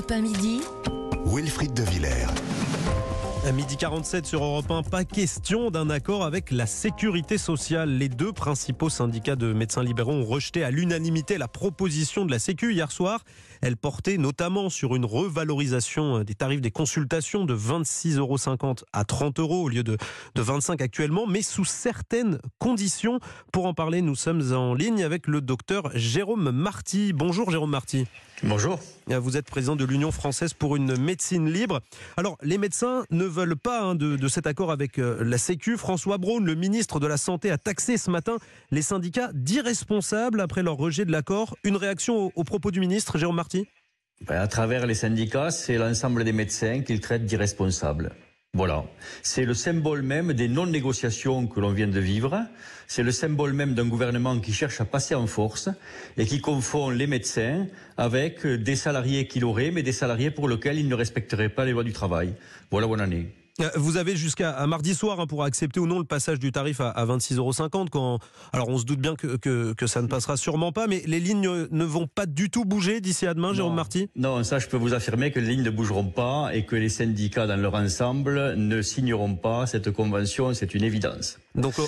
Europe 1 midi. Wilfried de Villers. À midi 47 sur Europe 1, pas question d'un accord avec la sécurité sociale. Les deux principaux syndicats de médecins libéraux ont rejeté à l'unanimité la proposition de la Sécu hier soir. Elle portait notamment sur une revalorisation des tarifs des consultations de 26,50 euros à 30 euros au lieu de, de 25 actuellement, mais sous certaines conditions. Pour en parler, nous sommes en ligne avec le docteur Jérôme Marty. Bonjour Jérôme Marty. Bonjour. Vous êtes président de l'Union française pour une médecine libre. Alors, les médecins ne veulent pas hein, de, de, cet accord avec euh, la Sécu. François Braun, le ministre de la Santé, a taxé ce matin les syndicats d'irresponsables après leur rejet de l'accord. Une réaction aux, aux propos du ministre, Jérôme Marty? Ben, À travers les syndicats, c'est l'ensemble des médecins qu'ils traitent d'irresponsables. Voilà. C'est le symbole même des non-négociations que l'on vient de vivre. C'est le symbole même d'un gouvernement qui cherche à passer en force et qui confond les médecins avec des salariés qu'il aurait, mais des salariés pour lesquels il ne respecterait pas les lois du travail. Voilà où on. Vous avez jusqu'à mardi soir hein, pour accepter ou non le passage du tarif à, à 26,50 euros. Quand, alors on se doute bien que, que, que, ça ne passera sûrement pas, mais les lignes ne vont pas du tout bouger d'ici à demain, non, Jérôme Marty? Non, ça je peux vous affirmer que les lignes ne bougeront pas et que les syndicats dans leur ensemble ne signeront pas cette convention, c'est une évidence. Donc on,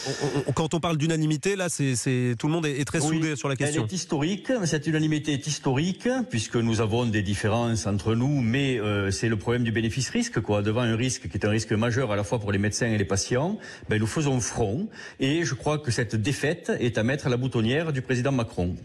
on, quand on parle d'unanimité, là, c'est tout le monde est, est très oui, soudé sur la question. Elle est historique, cette unanimité est historique puisque nous avons des différences entre nous, mais euh, c'est le problème du bénéfice-risque, quoi. Devant un risque qui est un risque majeur à la fois pour les médecins et les patients, ben, nous faisons front et je crois que cette défaite est à mettre à la boutonnière du président Macron.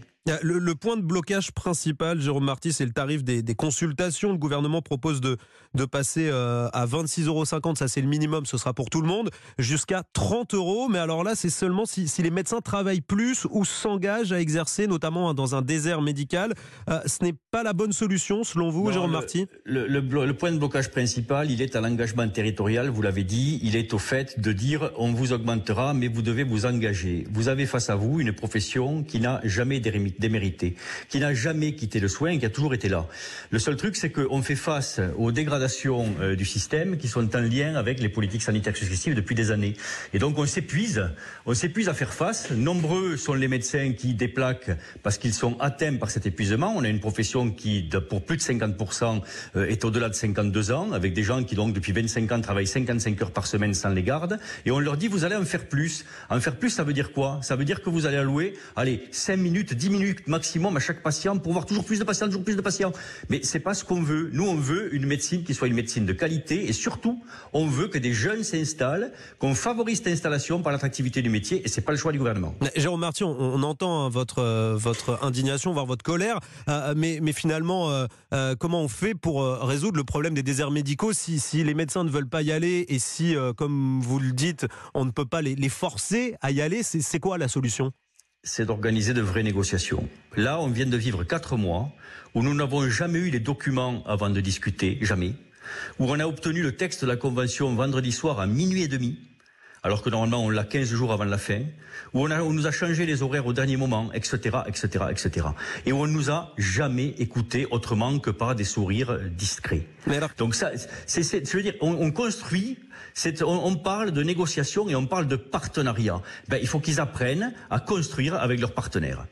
Le, le, point de blocage principal, Jérôme Marty, c'est le tarif des, des, consultations. Le gouvernement propose de, de passer euh, à 26,50 euros, ça c'est le minimum, ce sera pour tout le monde, jusqu'à 30 euros. Mais alors là, c'est seulement si, si, les médecins travaillent plus ou s'engagent à exercer, notamment dans un désert médical. Euh, ce n'est pas la bonne solution, selon vous, non, Jérôme le, Marty? le, le, point de blocage principal, il est à l'engagement territorial, vous l'avez dit, il est au fait de dire on vous augmentera, mais vous devez vous engager. Vous avez face à vous une profession qui n'a jamais démérité, qui n'a jamais quitté le soin, qui a toujours été là. Le seul truc, c'est qu'on fait face aux dégradations euh, du système qui sont en lien avec les politiques sanitaires successives depuis des années. Et donc on s'épuise, on s'épuise à faire face. Nombreux sont les médecins qui déplaquent parce qu'ils sont atteints par cet épuisement. On a une profession qui, pour plus de 50%, euh, est au-delà de 52 ans, avec des gens qui donc depuis 25 ans travaillent 55 heures par semaine sans les gardes. Et on leur dit, vous allez en faire plus. En faire plus, ça veut dire quoi? Ça veut dire que vous allez allouer, allez, 5 minutes, 10 minutes maximum à chaque patient pour voir toujours plus de patients, toujours plus de patients. Mais c'est pas ce qu'on veut. Nous, on veut une médecine qui soit une médecine de qualité et surtout, on veut que des jeunes s'installent, qu'on favorise cette installation par l'attractivité du métier et c'est pas le choix du gouvernement. Jérôme Marty, on, entend hein, votre euh, votre indignation, voire votre colère, euh, mais mais finalement, euh, euh comment on fait pour euh, résoudre le problème des déserts médicaux si, si les médecins ne veulent pas y aller et si, euh, comme vous le dites, on ne peut pas les, les forcer à y aller? C'est quoi la solution? C'est d'organiser de vraies négociations. Là, on vient de vivre quatre mois où nous n'avons jamais eu les documents avant de discuter, jamais, où on a obtenu le texte de la convention vendredi soir à minuit et demi, alors que normalement on l'a 15 jours avant la fin, où on, a, on, nous a changé les horaires au dernier moment, etc., etc., etc. Et où on nous a jamais écouté autrement que par des sourires discrets. Alors... Donc ça, c'est, je veux dire, on, on construit, on, on, parle de négociation et on parle de partenariat. Ben, il faut qu'ils apprennent à construire avec leurs partenaires.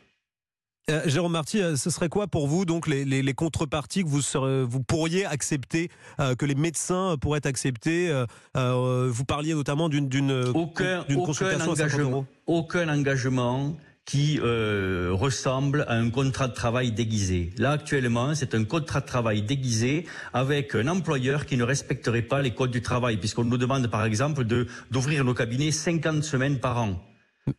Euh, Jérôme Marty, euh, ce serait quoi pour vous donc les, les, les contreparties que vous, serez, vous pourriez accepter, euh, que les médecins pourraient accepter Vous parliez notamment d'une aucun, consultation aucun engagement, aucun engagement qui ressemble à un contrat de travail déguisé. Là, actuellement, c'est un contrat de travail déguisé avec un employeur qui ne respecterait pas les codes du travail, puisqu'on nous demande, par exemple, de d'ouvrir nos cabinets 50 semaines par an.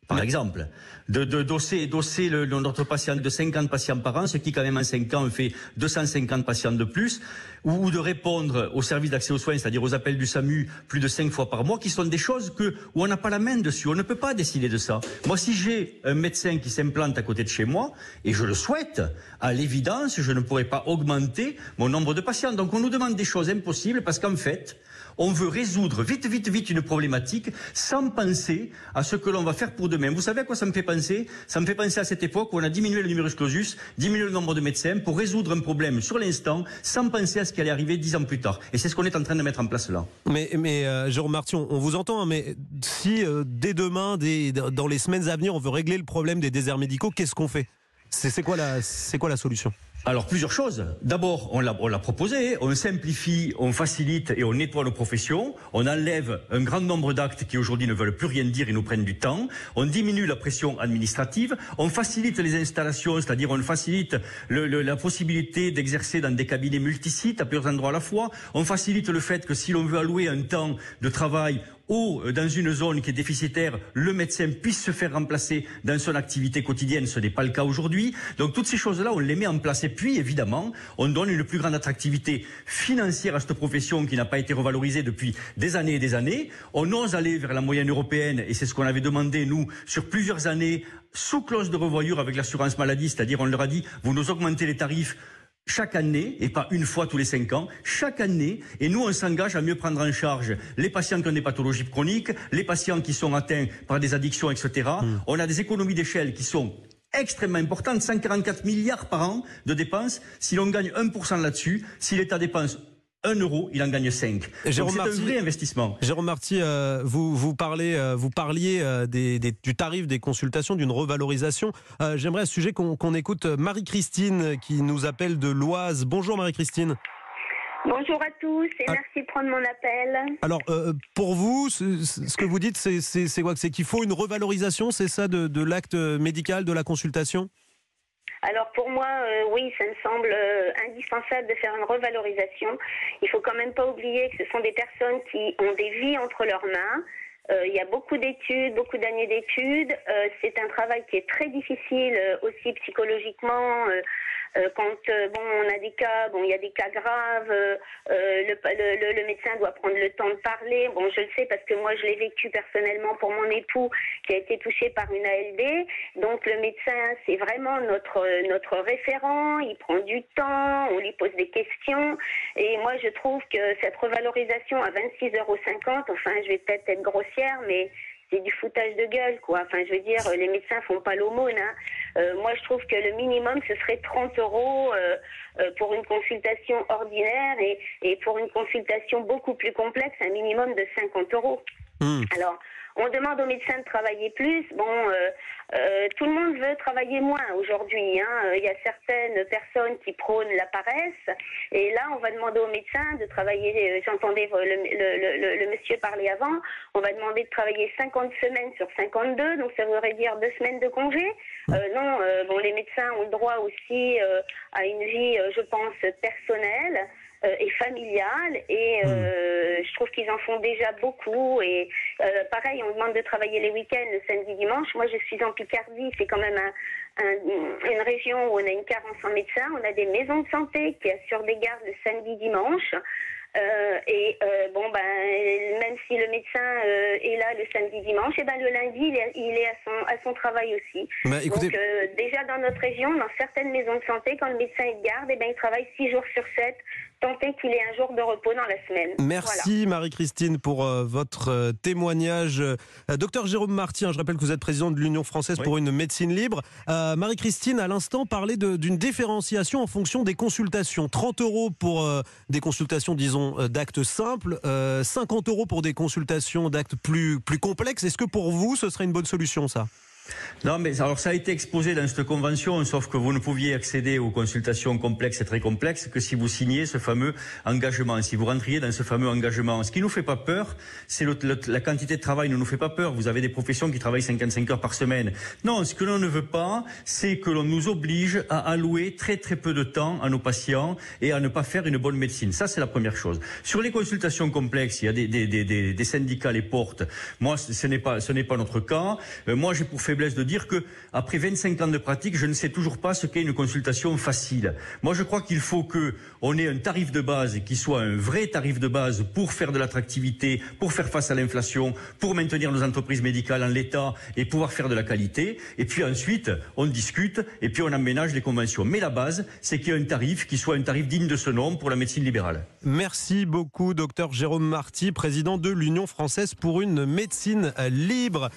Par exemple, de, de dosser, dosser le, notre patient de 50 patients par an, ce qui quand même en 5 ans fait 250 patients de plus, ou, de répondre aux services d'accès aux soins, c'est-à-dire aux appels du SAMU plus de 5 fois par mois, qui sont des choses que, où on n'a pas la main dessus, on ne peut pas décider de ça. Moi, si j'ai un médecin qui s'implante à côté de chez moi, et je le souhaite, à l'évidence, je ne pourrais pas augmenter mon nombre de patients. Donc on nous demande des choses impossibles parce qu'en fait, on veut résoudre vite, vite, vite une problématique sans penser à ce que l'on va faire pour demain. Vous savez à quoi ça me fait penser? Ça me fait penser à cette époque où on a diminué le numerus clausus, diminué le nombre de médecins pour résoudre un problème sur l'instant sans penser à ce qui allait arriver dix ans plus tard. Et c'est ce qu'on est en train de mettre en place là. Mais, mais euh, Jérôme Marty, on, vous entend, hein, mais si euh, dès demain, dans les semaines à venir, on veut régler le problème des déserts médicaux, qu'est-ce qu'on fait? C'est quoi, quoi la solution? Alors plusieurs choses. D'abord, on l'a proposé, on simplifie, on facilite et on nettoie nos professions. On enlève un grand nombre d'actes qui aujourd'hui ne veulent plus rien dire et nous prennent du temps. On diminue la pression administrative. On facilite les installations, c'est-à-dire on facilite la possibilité d'exercer dans des cabinets multisites à plusieurs endroits à la fois. On facilite le fait que si l'on veut allouer un temps de travail ou euh, dans une zone qui est déficitaire, le médecin puisse se faire remplacer dans son activité quotidienne. Ce n'est pas le cas aujourd'hui. Donc toutes ces choses-là, on les met en place. Et puis, évidemment, on donne une plus grande attractivité financière à cette profession qui n'a pas été revalorisée depuis des années et des années. On ose aller vers la moyenne européenne, et c'est ce qu'on avait demandé, nous, sur plusieurs années, sous clause de revoyure avec l'assurance maladie, c'est-à-dire on leur a dit, vous nous augmentez les tarifs, chaque année, et pas une fois tous les cinq ans, chaque année, et nous on s'engage à mieux prendre en charge les patients qui ont des pathologies chroniques, les patients qui sont atteints par des addictions, etc. Hmm. On a des économies d'échelle qui sont extrêmement importantes, 144 milliards par an de dépenses. Si l'on gagne 1% là-dessus, si l'État dépense 1 euro, il en gagne 5. C'est un vrai investissement. Jérôme Marty, euh, vous, vous, parlez, euh, vous parliez euh, des, du tarif des consultations, d'une revalorisation. J'aimerais à ce sujet qu'on écoute Marie-Christine qui nous appelle de l'Oise. Bonjour Marie-Christine. Bonjour à tous et ah. merci de prendre mon appel. Alors, pour vous, ce, que vous dites, c'est quoi? C'est qu'il faut une revalorisation, c'est ça, de, de l'acte médical, de la consultation? Alors pour moi, euh, oui, ça me semble euh, indispensable de faire une revalorisation. Il faut quand même pas oublier que ce sont des personnes qui ont des vies entre leurs mains. Euh, il y a beaucoup d'études, beaucoup d'années d'études. c'est un travail qui est très difficile aussi psychologiquement. Euh, quand euh, bon, on a des cas, bon, il y a des cas graves, euh, le, médecin doit prendre le temps de parler. Bon, je le sais parce que moi, je l'ai vécu personnellement pour mon époux qui a été touché par une ALD. Donc, le médecin, c'est vraiment notre notre référent. Il prend du temps, on lui pose des questions. Et moi, je trouve que cette revalorisation à 26,50 euros, enfin, je vais peut-être être grossière, mais c'est du foutage de gueule, quoi. Enfin, je veux dire, les médecins font pas l'aumône. Hein. Euh, moi, je trouve que le minimum, ce serait 30 euros euh, euh, pour une consultation ordinaire et, et pour une consultation beaucoup plus complexe, un minimum de 50 euros. Hmm. Alors, on demande aux médecins de travailler plus. Bon, euh, euh, tout le monde veut travailler moins aujourd'hui. Hein. Il y a certaines personnes qui prônent la paresse. Et là, on va demander aux médecins de travailler, euh, j'entendais le, le, monsieur parler avant, on va demander de travailler 50 semaines sur 52, donc ça voudrait dire deux semaines de congé. non, bon, les médecins ont le droit aussi à une vie, je pense, personnelle. Euh, et familiale et euh, hmm. je trouve qu'ils en font déjà beaucoup et euh, pareil on demande de travailler les week-ends le samedi dimanche. Moi je suis en Picardie c'est quand même une région où on a une carence en médecins. On a des maisons de santé qui assurent des gardes le samedi dimanche. Et bon ben même si le médecin est là le samedi dimanche et eh ben le lundi il est, à son à son travail aussi. Bah, donc déjà dans notre région dans certaines maisons de santé quand le médecin est de garde et eh ben il travaille six jours sur sept tenter qu'il ait un jour de repos dans la semaine. Merci Marie-Christine pour euh, votre euh, témoignage. Euh, docteur Jérôme Martin, je rappelle que vous êtes président de l'Union française pour une médecine libre. Marie-Christine, à l'instant, parlait d'une différenciation en fonction des consultations. 30 euros pour des consultations, disons, d'actes simples, 50 euros pour des consultations d'actes plus, plus complexes. Est-ce que pour vous, ce serait une bonne solution, ça? Non, mais alors ça a été exposé dans cette convention, sauf que vous ne pouviez accéder aux consultations complexes et très complexes que si vous signiez ce fameux engagement, si vous rentriez dans ce fameux engagement. Ce qui nous fait pas peur, c'est la quantité de travail ne nous fait pas peur. Vous avez des professions qui travaillent 55 heures par semaine. Non, ce que l'on ne veut pas, c'est que l'on nous oblige à allouer très très peu de temps à nos patients et à ne pas faire une bonne médecine. Ça, c'est la première chose. Sur les consultations complexes, il y a des, syndicats les portent. Moi, ce n'est pas, ce n'est pas notre cas. Euh, moi, j'ai pour de dire que après 25 ans de pratique, je ne sais toujours pas ce qu'est une consultation facile. Moi, je crois qu'il faut que on ait un tarif de base qui soit un vrai tarif de base pour faire de l'attractivité, pour faire face à l'inflation, pour maintenir nos entreprises médicales en l'état et pouvoir faire de la qualité. Et puis ensuite, on discute et puis on aménage les conventions. Mais la base, c'est qu'il y ait un tarif qui soit un tarif digne de ce nom pour la médecine libérale. Merci beaucoup, docteur Jérôme Marty, président de l'Union française pour une médecine libre.